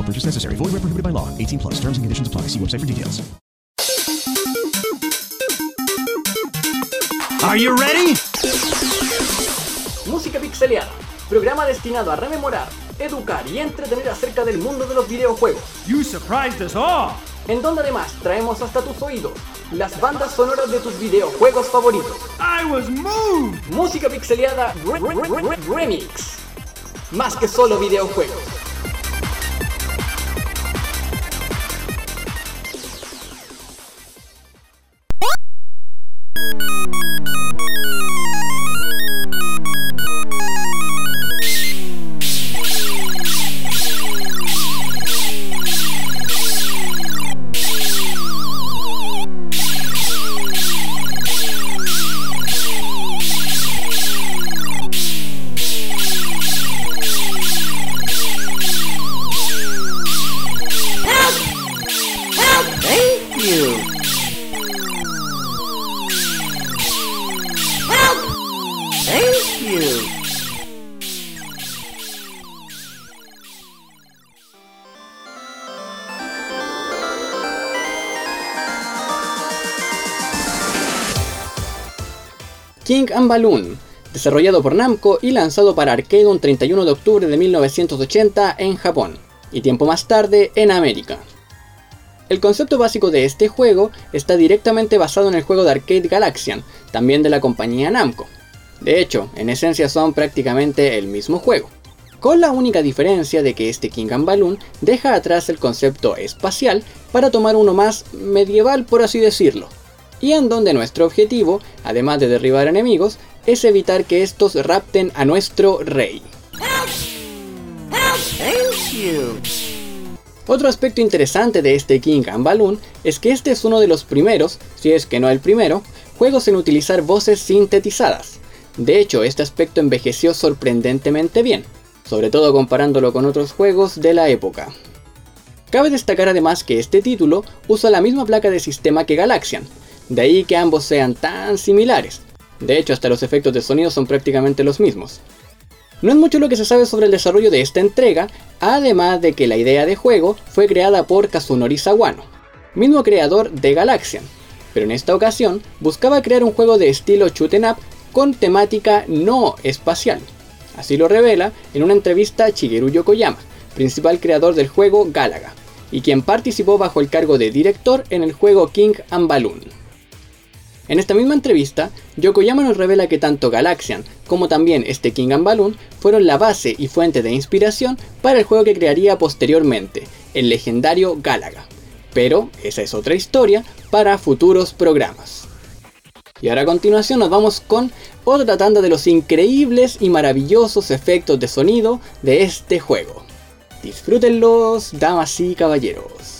No purchase necessary. Void where prohibited by law. 18 plus. Terms and conditions apply. See website for details. Are you ready? Música Pixeleada, programa destinado a rememorar, educar y entretener acerca del mundo de los videojuegos, You surprised us all. en donde además traemos hasta tus oídos las bandas sonoras de tus videojuegos favoritos. I was moved. Música Pixeleada Re- Re- Re- Re- Remix. Más que solo videojuegos. King and Balloon, desarrollado por Namco y lanzado para arcade un 31 de octubre de 1980 en Japón, y tiempo más tarde en América. El concepto básico de este juego está directamente basado en el juego de arcade Galaxian, también de la compañía Namco. De hecho, en esencia son prácticamente el mismo juego, con la única diferencia de que este King and Balloon deja atrás el concepto espacial para tomar uno más medieval por así decirlo, y en donde nuestro objetivo, además de derribar enemigos, es evitar que estos rapten a nuestro rey. Otro aspecto interesante de este King and Balloon es que este es uno de los primeros, si es que no el primero, juegos en utilizar voces sintetizadas. De hecho, este aspecto envejeció sorprendentemente bien, sobre todo comparándolo con otros juegos de la época. Cabe destacar además que este título usa la misma placa de sistema que Galaxian, de ahí que ambos sean tan similares. De hecho, hasta los efectos de sonido son prácticamente los mismos. No es mucho lo que se sabe sobre el desarrollo de esta entrega, además de que la idea de juego fue creada por Kazunori Sawano, mismo creador de Galaxian, pero en esta ocasión buscaba crear un juego de estilo shoot 'em up con temática no espacial. Así lo revela en una entrevista a Shigeru Yokoyama, principal creador del juego Galaga, y quien participó bajo el cargo de director en el juego King and Balloon. En esta misma entrevista, Yokoyama nos revela que tanto Galaxian como también este King and Balloon fueron la base y fuente de inspiración para el juego que crearía posteriormente, el legendario Galaga. Pero esa es otra historia para futuros programas. Y ahora a continuación nos vamos con otra tanda de los increíbles y maravillosos efectos de sonido de este juego. Disfrútenlos, damas y caballeros.